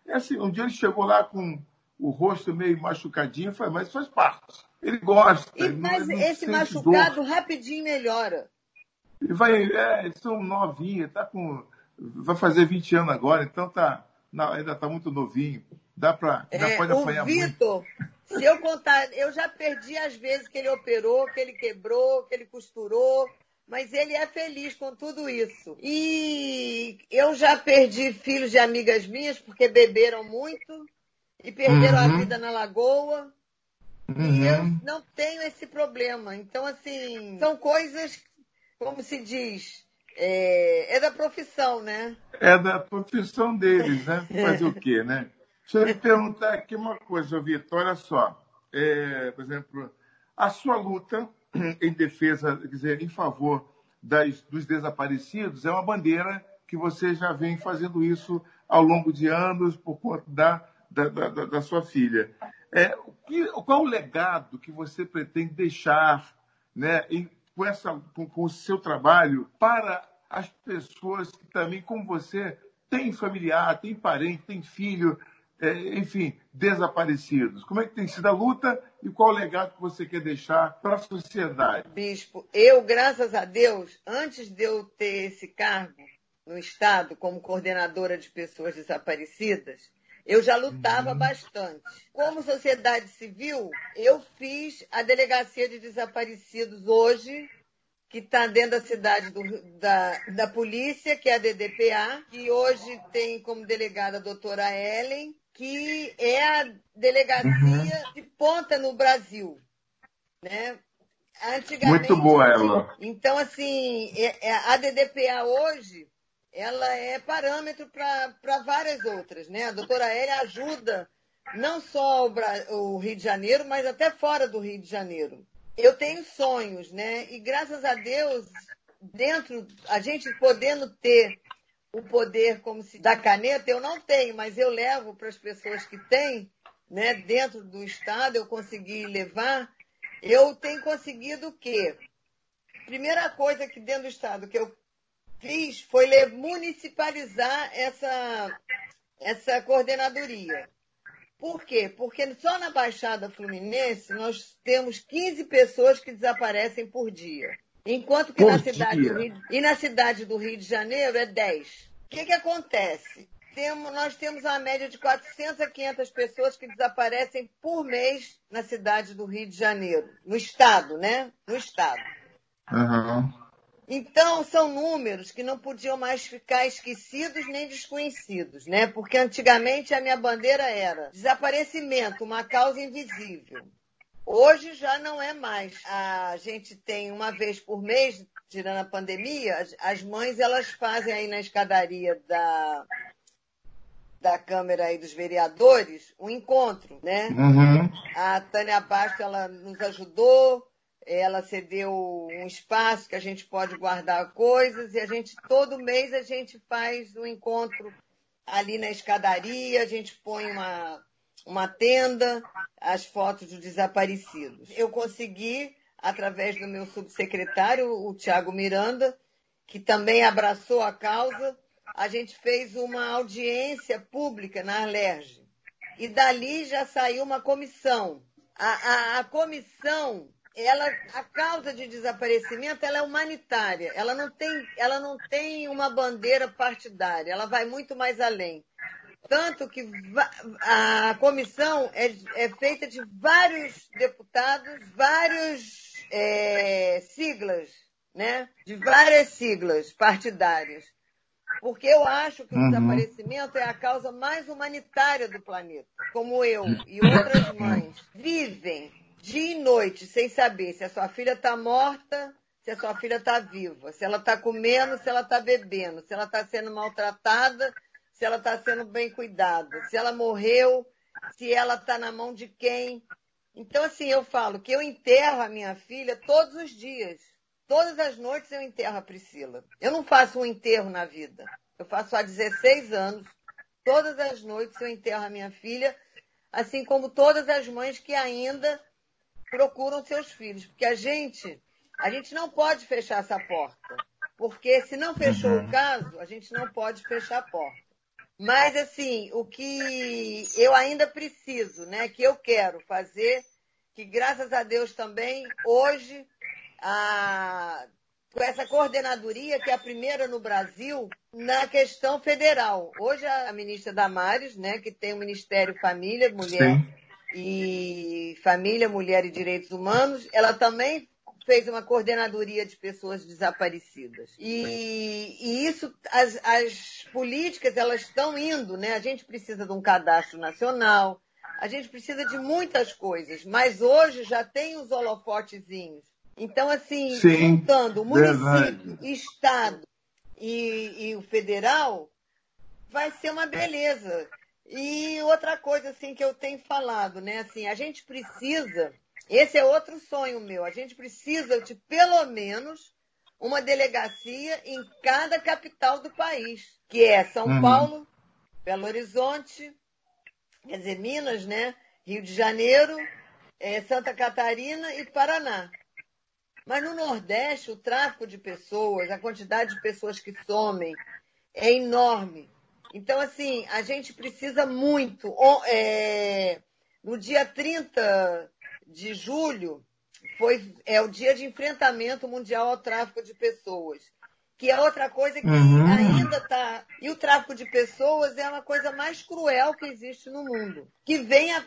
É assim, um dia ele chegou lá com o rosto meio machucadinho. Falei, mas faz parte. Ele gosta. E, mas esse machucado dor. rapidinho melhora. Ele vai, é, eles são novinhos, tá com, vai fazer 20 anos agora, então tá, não, ainda está muito novinho. Dá para. É, pode apanhar o Vitor, se eu contar, eu já perdi as vezes que ele operou, que ele quebrou, que ele costurou, mas ele é feliz com tudo isso. E eu já perdi filhos de amigas minhas porque beberam muito e perderam uhum. a vida na lagoa. Uhum. E eu não tenho esse problema. Então, assim, são coisas, como se diz, É, é da profissão, né? É da profissão deles, né? (laughs) Fazer o quê, né? Deixa eu lhe perguntar aqui uma coisa, Vitor, olha só. É, por exemplo, a sua luta (clears throat) em defesa, quer dizer, em favor das, dos desaparecidos é uma bandeira que você já vem fazendo isso ao longo de anos por conta da, da, da, da sua filha. É, que, qual o legado que você pretende deixar né, em, com, essa, com, com o seu trabalho para as pessoas que também, como você, têm familiar, têm parente, têm filho, é, enfim, desaparecidos. Como é que tem sido a luta e qual o legado que você quer deixar para a sociedade? Bispo, eu, graças a Deus, antes de eu ter esse cargo no Estado como coordenadora de pessoas desaparecidas, eu já lutava uhum. bastante. Como sociedade civil, eu fiz a delegacia de desaparecidos hoje, que está dentro da cidade do, da, da polícia, que é a DDPA, que hoje tem como delegada a doutora Ellen, que é a delegacia uhum. de ponta no Brasil. Né? Antigamente, Muito boa ela. Então, assim, é, é, a DDPA hoje, ela é parâmetro para várias outras. Né? A doutora Elia ajuda não só o Rio de Janeiro, mas até fora do Rio de Janeiro. Eu tenho sonhos, né? E graças a Deus, dentro, a gente podendo ter o poder como se da caneta, eu não tenho, mas eu levo para as pessoas que têm, né, dentro do Estado, eu consegui levar, eu tenho conseguido o quê? Primeira coisa que dentro do Estado que eu fiz foi municipalizar essa, essa coordenadoria. Por quê? Porque só na Baixada Fluminense nós temos 15 pessoas que desaparecem por dia. Enquanto que na cidade, do Rio, e na cidade do Rio de Janeiro é 10. O que, que acontece? Temos, nós temos uma média de 400 a 500 pessoas que desaparecem por mês na cidade do Rio de Janeiro. No estado, né? No estado. Uhum. Então, são números que não podiam mais ficar esquecidos nem desconhecidos, né? Porque antigamente a minha bandeira era desaparecimento, uma causa invisível. Hoje já não é mais. A gente tem uma vez por mês, tirando a pandemia, as mães elas fazem aí na escadaria da, da Câmara aí dos Vereadores um encontro, né? Uhum. A Tânia Basto, ela nos ajudou, ela cedeu um espaço que a gente pode guardar coisas e a gente, todo mês, a gente faz um encontro ali na escadaria, a gente põe uma uma tenda, as fotos dos desaparecidos. Eu consegui, através do meu subsecretário, o Tiago Miranda, que também abraçou a causa, a gente fez uma audiência pública na Alerj. E dali já saiu uma comissão. A, a, a comissão ela, a causa de desaparecimento ela é humanitária. Ela não tem, ela não tem uma bandeira partidária. Ela vai muito mais além. Tanto que a comissão é, é feita de vários deputados, vários é, siglas, né? De várias siglas partidárias. Porque eu acho que o uhum. desaparecimento é a causa mais humanitária do planeta. Como eu e (laughs) outras mães vivem dia e noite sem saber se a sua filha está morta, se a sua filha está viva, se ela está comendo, se ela está bebendo, se ela está sendo maltratada, se ela está sendo bem cuidada, se ela morreu, se ela está na mão de quem. Então, assim, eu falo que eu enterro a minha filha todos os dias. Todas as noites eu enterro a Priscila. Eu não faço um enterro na vida. Eu faço há 16 anos. Todas as noites eu enterro a minha filha, assim como todas as mães que ainda procuram seus filhos. Porque a gente, a gente não pode fechar essa porta. Porque se não fechou uhum. o caso, a gente não pode fechar a porta. Mas, assim, o que eu ainda preciso, né, que eu quero fazer, que graças a Deus também, hoje, a, com essa coordenadoria, que é a primeira no Brasil, na questão federal. Hoje, a ministra Damares, né, que tem o Ministério Família, Mulher Sim. E Família, Mulher e Direitos Humanos, ela também fez uma coordenadoria de pessoas desaparecidas. E, e isso, as, as políticas, elas estão indo, né? A gente precisa de um cadastro nacional, a gente precisa de muitas coisas, mas hoje já tem os holofotezinhos. Então, assim, Sim, juntando município, verdade. estado e, e o federal, vai ser uma beleza. E outra coisa assim que eu tenho falado, né? Assim, a gente precisa, esse é outro sonho meu, a gente precisa de pelo menos uma delegacia em cada capital do país, que é São uhum. Paulo, Belo Horizonte, quer dizer, Minas, né? Rio de Janeiro, é, Santa Catarina e Paraná. Mas no Nordeste, o tráfico de pessoas, a quantidade de pessoas que somem é enorme. Então, assim, a gente precisa muito. É, no dia 30 de julho, foi, é o dia de enfrentamento mundial ao tráfico de pessoas. Que é outra coisa que uhum. ainda está. E o tráfico de pessoas é uma coisa mais cruel que existe no mundo. Que vem a.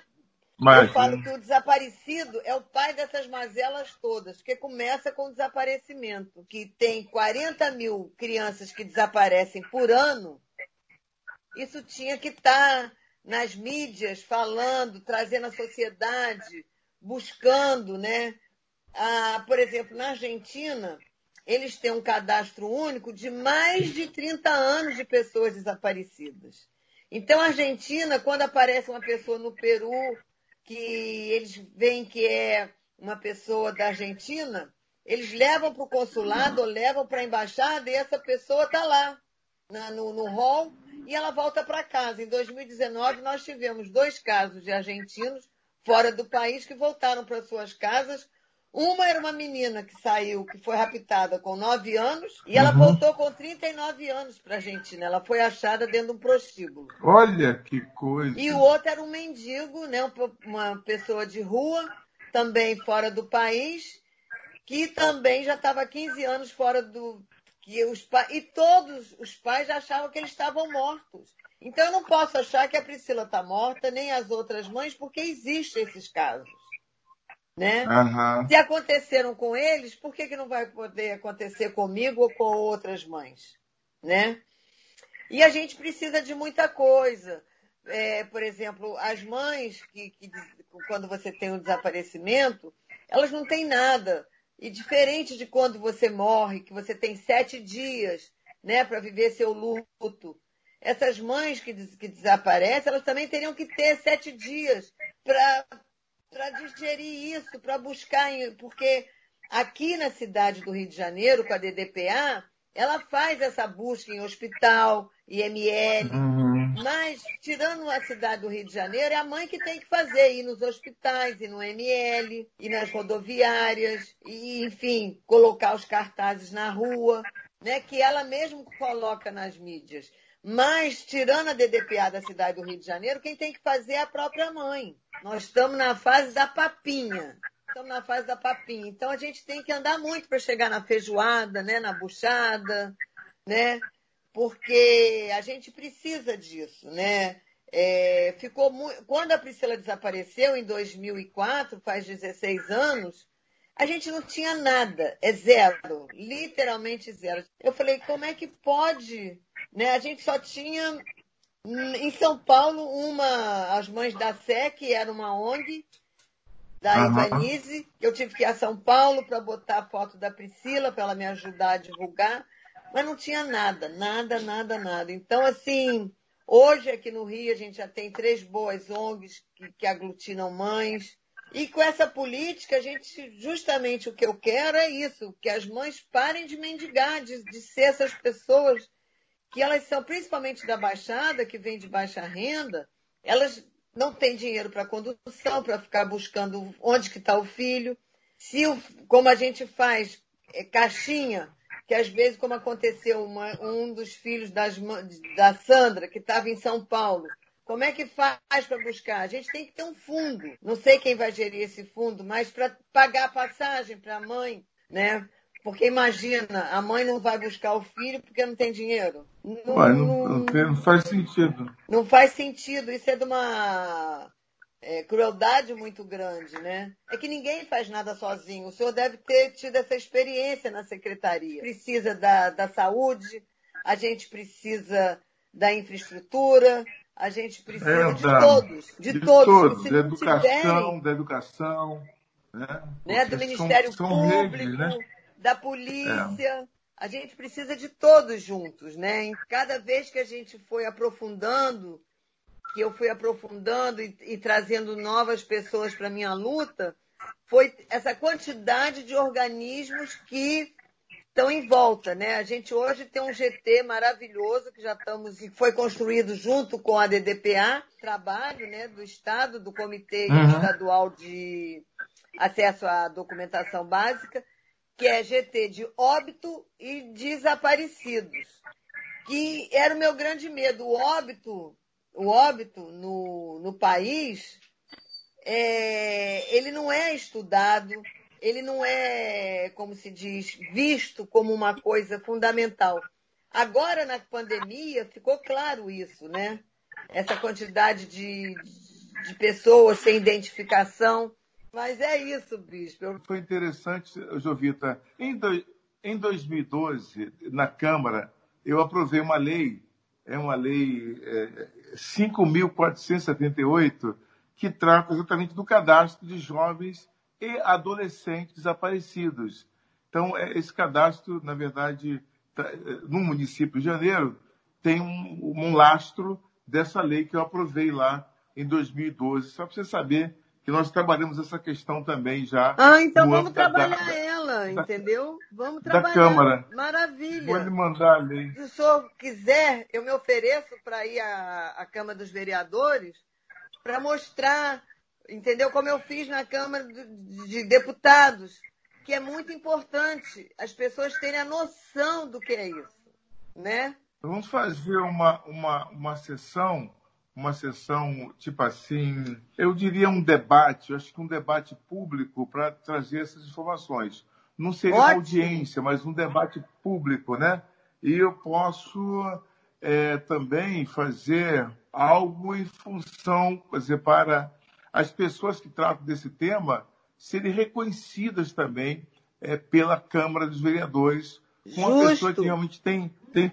Mas, Eu falo que o desaparecido é o pai dessas mazelas todas, que começa com o desaparecimento, que tem 40 mil crianças que desaparecem por ano, isso tinha que estar tá nas mídias falando, trazendo a sociedade, buscando, né? Ah, por exemplo, na Argentina, eles têm um cadastro único de mais de 30 anos de pessoas desaparecidas. Então, a Argentina, quando aparece uma pessoa no Peru, que eles veem que é uma pessoa da Argentina, eles levam para o consulado ou levam para a embaixada e essa pessoa está lá, na, no, no hall, e ela volta para casa. Em 2019, nós tivemos dois casos de argentinos fora do país que voltaram para suas casas. Uma era uma menina que saiu, que foi raptada com 9 anos, e ela uhum. voltou com 39 anos para a Argentina. Ela foi achada dentro de um prostíbulo. Olha que coisa! E o outro era um mendigo, né, uma pessoa de rua, também fora do país, que também já estava 15 anos fora do, que os e todos os pais achavam que eles estavam mortos. Então eu não posso achar que a Priscila está morta, nem as outras mães, porque existem esses casos. Né? Uhum. Se aconteceram com eles, por que, que não vai poder acontecer comigo ou com outras mães? Né? E a gente precisa de muita coisa. É, por exemplo, as mães, que, que, quando você tem um desaparecimento, elas não têm nada. E diferente de quando você morre, que você tem sete dias né, para viver seu luto, essas mães que, des que desaparecem, elas também teriam que ter sete dias para digerir isso, para buscar, porque aqui na cidade do Rio de Janeiro, com a DDPA, ela faz essa busca em hospital, IML, uhum. Mas tirando a cidade do Rio de Janeiro, é a mãe que tem que fazer, ir nos hospitais, ir no ML, ir nas rodoviárias, e, enfim, colocar os cartazes na rua, né, que ela mesmo coloca nas mídias. Mas, tirando a DDPA da cidade do Rio de Janeiro, quem tem que fazer é a própria mãe. Nós estamos na fase da papinha estamos na fase da papinha. Então a gente tem que andar muito para chegar na feijoada, né, na buchada, né? Porque a gente precisa disso, né? É, ficou muito... Quando a Priscila desapareceu em 2004, faz 16 anos, a gente não tinha nada, é zero, literalmente zero. Eu falei, como é que pode? Né? A gente só tinha em São Paulo uma, as mães da Sé, que era uma ONG, da uhum. Ivanise. Eu tive que ir a São Paulo para botar a foto da Priscila, para ela me ajudar a divulgar, mas não tinha nada, nada, nada, nada. Então, assim, hoje aqui no Rio a gente já tem três boas ONGs que, que aglutinam mães. E com essa política, a gente, justamente o que eu quero é isso, que as mães parem de mendigar, de, de ser essas pessoas que elas são, principalmente da Baixada, que vem de baixa renda, elas não tem dinheiro para condução, para ficar buscando onde que está o filho. Se, como a gente faz, é, caixinha, que às vezes, como aconteceu, uma, um dos filhos das, da Sandra, que estava em São Paulo, como é que faz para buscar? A gente tem que ter um fundo. Não sei quem vai gerir esse fundo, mas para pagar a passagem para a mãe, né? Porque imagina, a mãe não vai buscar o filho porque não tem dinheiro. Não, Ué, não, não, não faz sentido. Não faz sentido. Isso é de uma é, crueldade muito grande, né? É que ninguém faz nada sozinho. O senhor deve ter tido essa experiência na secretaria. Precisa da, da saúde, a gente precisa da infraestrutura, a gente precisa é, de, da, todos, de, de todos. todos. Da educação, da educação. Né? né? Do Ministério são, são Público. Redes, né? da polícia. É. a gente precisa de todos juntos, né? Em cada vez que a gente foi aprofundando, que eu fui aprofundando e, e trazendo novas pessoas para minha luta, foi essa quantidade de organismos que estão em volta, né? A gente hoje tem um GT maravilhoso que já estamos que foi construído junto com a DDPA, trabalho, né, do Estado, do Comitê uhum. Estadual de Acesso à Documentação Básica, que é GT de óbito e desaparecidos, que era o meu grande medo. O óbito, o óbito no, no país, é, ele não é estudado, ele não é, como se diz, visto como uma coisa fundamental. Agora, na pandemia, ficou claro isso, né? Essa quantidade de, de pessoas sem identificação. Mas é isso, Bispo. Foi interessante, Jovita. Em, do, em 2012, na Câmara, eu aprovei uma lei, é uma lei é, 5.478, que trata exatamente do cadastro de jovens e adolescentes desaparecidos. Então, é, esse cadastro, na verdade, tá, é, no município de Janeiro, tem um, um lastro dessa lei que eu aprovei lá em 2012. Só para você saber que nós trabalhamos essa questão também já. Ah, então vamos trabalhar da, ela, da, entendeu? Vamos trabalhar. Da Câmara. Maravilha. Vou lhe mandar a lei. Se o senhor quiser, eu me ofereço para ir à, à Câmara dos Vereadores para mostrar entendeu? Como eu fiz na Câmara de Deputados, que é muito importante as pessoas terem a noção do que é isso, né? Vamos fazer uma, uma, uma sessão, uma sessão tipo assim, eu diria um debate, eu acho que um debate público para trazer essas informações. Não seria Ótimo. uma audiência, mas um debate público, né? E eu posso é, também fazer algo em função, quer dizer, para as pessoas que tratam desse tema serem reconhecidas também é, pela Câmara dos Vereadores, uma pessoa que realmente tem, tem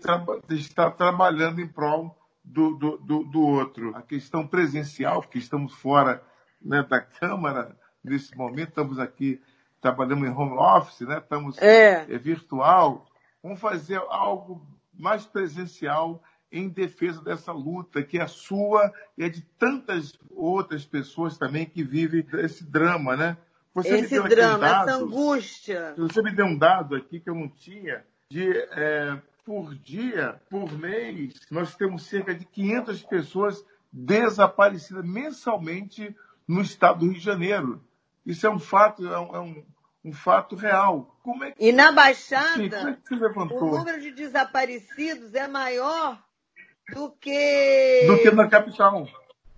está trabalhando em prol do, do, do, do, outro. A questão presencial, porque estamos fora né, da Câmara nesse momento, estamos aqui trabalhando em home office, né, estamos é. É, virtual. Vamos fazer algo mais presencial em defesa dessa luta, que é sua e é de tantas outras pessoas também que vivem esse drama, né? Você esse drama, dados, essa angústia. Você me deu um dado aqui que eu não tinha, de é, por dia, por mês, nós temos cerca de 500 pessoas desaparecidas mensalmente no estado do Rio de Janeiro. Isso é um fato, é um, é um, um fato real. É que... E na Baixada, Sim, é o número de desaparecidos é maior do que. Do que na capital.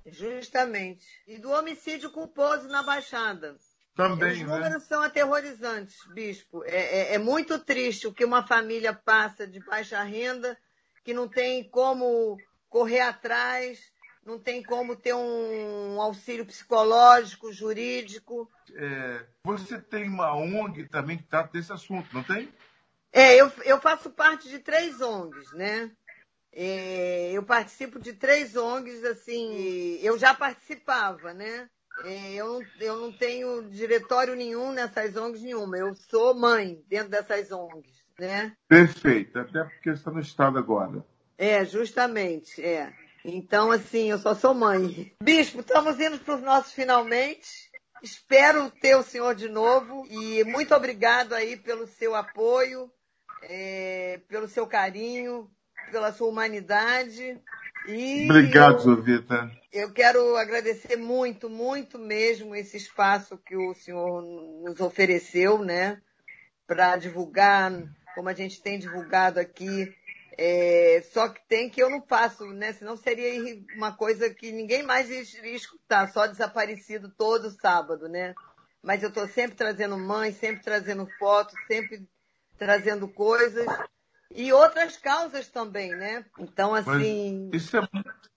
Justamente. E do homicídio culposo na Baixada. Também, Os né? números né? são aterrorizantes, bispo. É, é, é, muito triste o que uma família passa de baixa renda, que não tem como correr atrás, não tem como ter um auxílio psicológico, jurídico. É, você tem uma ONG também que trata desse assunto, não tem? É, eu, eu faço parte de três ONGs, né? É, eu participo de três ONGs, assim, eu já participava, né? É, eu, não, eu não tenho diretório nenhum nessas ONGs nenhuma. Eu sou mãe dentro dessas ONGs, né? Perfeito, até porque está no estado agora. É, justamente, é. Então, assim, eu só sou mãe. Bispo, estamos indo para os nossos finalmente. Espero ter o senhor de novo e muito obrigado aí pelo seu apoio, é, pelo seu carinho, pela sua humanidade. E Obrigado, Jovita. Eu quero agradecer muito, muito mesmo esse espaço que o senhor nos ofereceu, né? Para divulgar, como a gente tem divulgado aqui. É, só que tem que eu não faço, né? Senão seria uma coisa que ninguém mais iria escutar, só desaparecido todo sábado, né? Mas eu estou sempre trazendo mãe, sempre trazendo fotos, sempre trazendo coisas e outras causas também, né? Então, assim. Mas isso é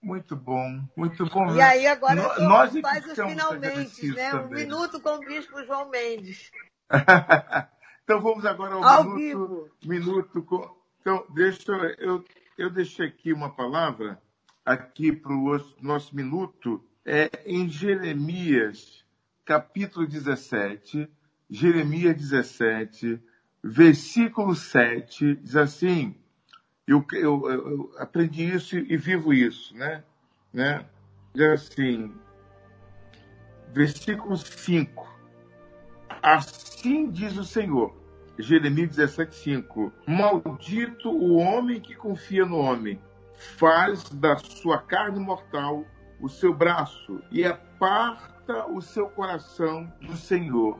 muito bom, muito bom. E aí agora no, nós é faz os finalmente, né? Também. Um minuto com o bispo João Mendes. (laughs) então vamos agora ao, ao minuto, vivo. minuto com. Então, deixa eu, eu deixei aqui uma palavra aqui para o nosso minuto. É em Jeremias, capítulo 17, Jeremias 17, versículo 7, diz assim: eu, eu, eu aprendi isso e vivo isso, né? né? Diz assim, versículo 5. Assim diz o Senhor, Jeremias 17, 5. Maldito o homem que confia no homem, faz da sua carne mortal o seu braço e aparta o seu coração do Senhor.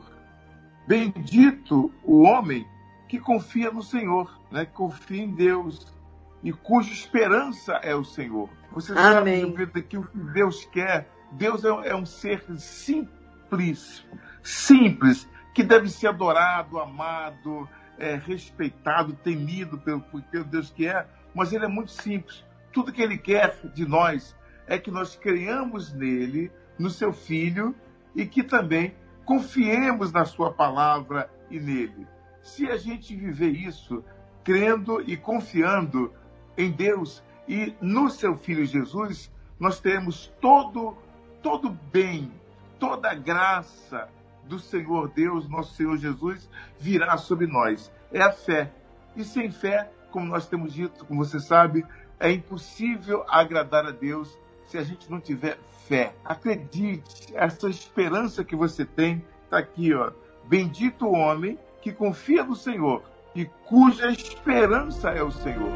Bendito o homem que confia no Senhor, né? que confia em Deus e cuja esperança é o Senhor. Você Amém. sabe que o que Deus quer, Deus é, é um ser simples, simples, que deve ser adorado, amado, é, respeitado, temido pelo, pelo Deus que é, mas ele é muito simples. Tudo que ele quer de nós é que nós creiamos nele, no seu filho, e que também confiemos na sua palavra e nele. Se a gente viver isso, crendo e confiando em Deus e no seu filho Jesus, nós teremos todo todo bem, toda graça do Senhor Deus, nosso Senhor Jesus, virá sobre nós. É a fé. E sem fé, como nós temos dito, como você sabe, é impossível agradar a Deus se a gente não tiver fé. Acredite, essa esperança que você tem está aqui, ó. Bendito o homem que confia no Senhor e cuja esperança é o Senhor.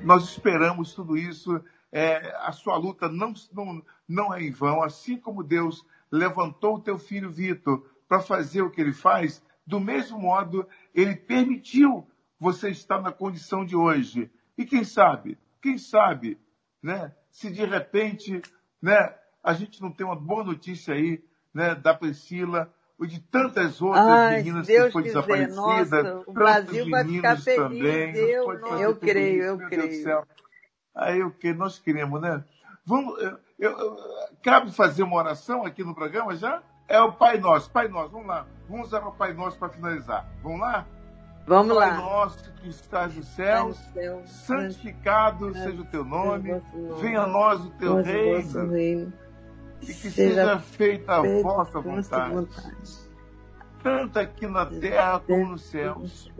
Nós esperamos tudo isso. É, a sua luta não, não, não é em vão. Assim como Deus levantou o teu filho Vitor para fazer o que ele faz, do mesmo modo, ele permitiu você estar na condição de hoje. E quem sabe, quem sabe, né, se de repente né, a gente não tem uma boa notícia aí né, da Priscila ou de tantas outras Ai, meninas Deus que foram desaparecidas. Nossa, o Brasil vai ficar feliz. também. Eu, eu creio, isso, eu creio. Aí o que nós queremos, né? Vamos, eu, eu- cabe fazer uma oração aqui no programa já? É o Pai Nosso. Pai Nosso, vamos lá. Vamos usar o Pai Nosso para finalizar. Vamos lá? Vamos Pai lá. Nosso que estás nos céus, céu, santificado seja o teu nome. Venha a nós o teu reino. reino. E que seja seja feita a vossa vossa vontade. Tanto aqui na terra como nos céus.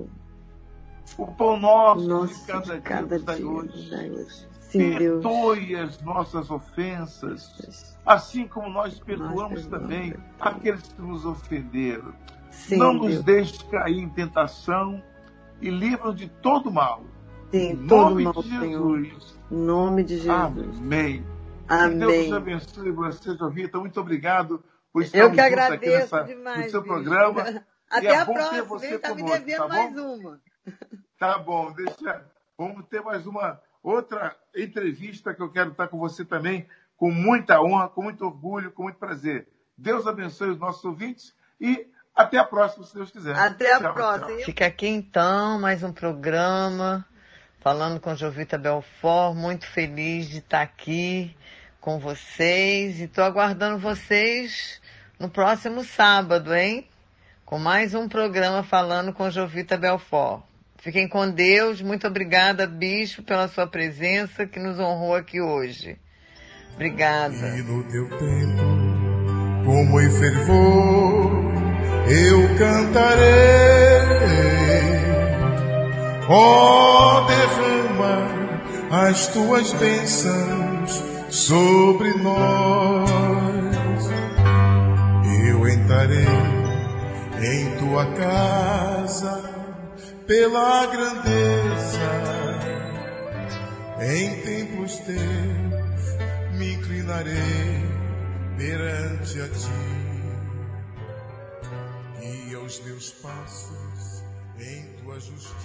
O pão nosso, Nosso de cada, de cada dia, dia. hoje. Sim, Deus. Perdoe as nossas ofensas, assim como nós perdoamos também aqueles que nos ofenderam. Sim, Não nos Deus. deixe cair em tentação e livra-nos de todo mal. Sim, em todo nome mal, de Senhor. Jesus. Em nome de Jesus. Amém. Que Deus Amém. abençoe você, Jovita. Muito obrigado por estar Eu que agradeço nessa, demais. no seu bicho. programa. (laughs) Até E é a ter próxima, você hein? Tá me conosco, devendo tá mais uma. Tá bom, deixa. Vamos ter mais uma outra entrevista que eu quero estar com você também, com muita honra, com muito orgulho, com muito prazer. Deus abençoe os nossos ouvintes e até a próxima, se Deus quiser. Até a Tchau, próxima. tchau. Fica aqui então mais um programa falando com Jovita Belfort. Muito feliz de estar aqui com vocês e estou aguardando vocês no próximo sábado, hein? Com mais um programa falando com Jovita Belfort. Fiquem com Deus. Muito obrigada, Bispo, pela sua presença que nos honrou aqui hoje. Obrigada. E no teu tempo, como em fervor, eu cantarei. Ó, derrama as tuas bênçãos sobre nós. Eu entrarei em tua casa pela grandeza em templos teus me inclinarei perante a ti. Guia os meus passos em tua justiça e.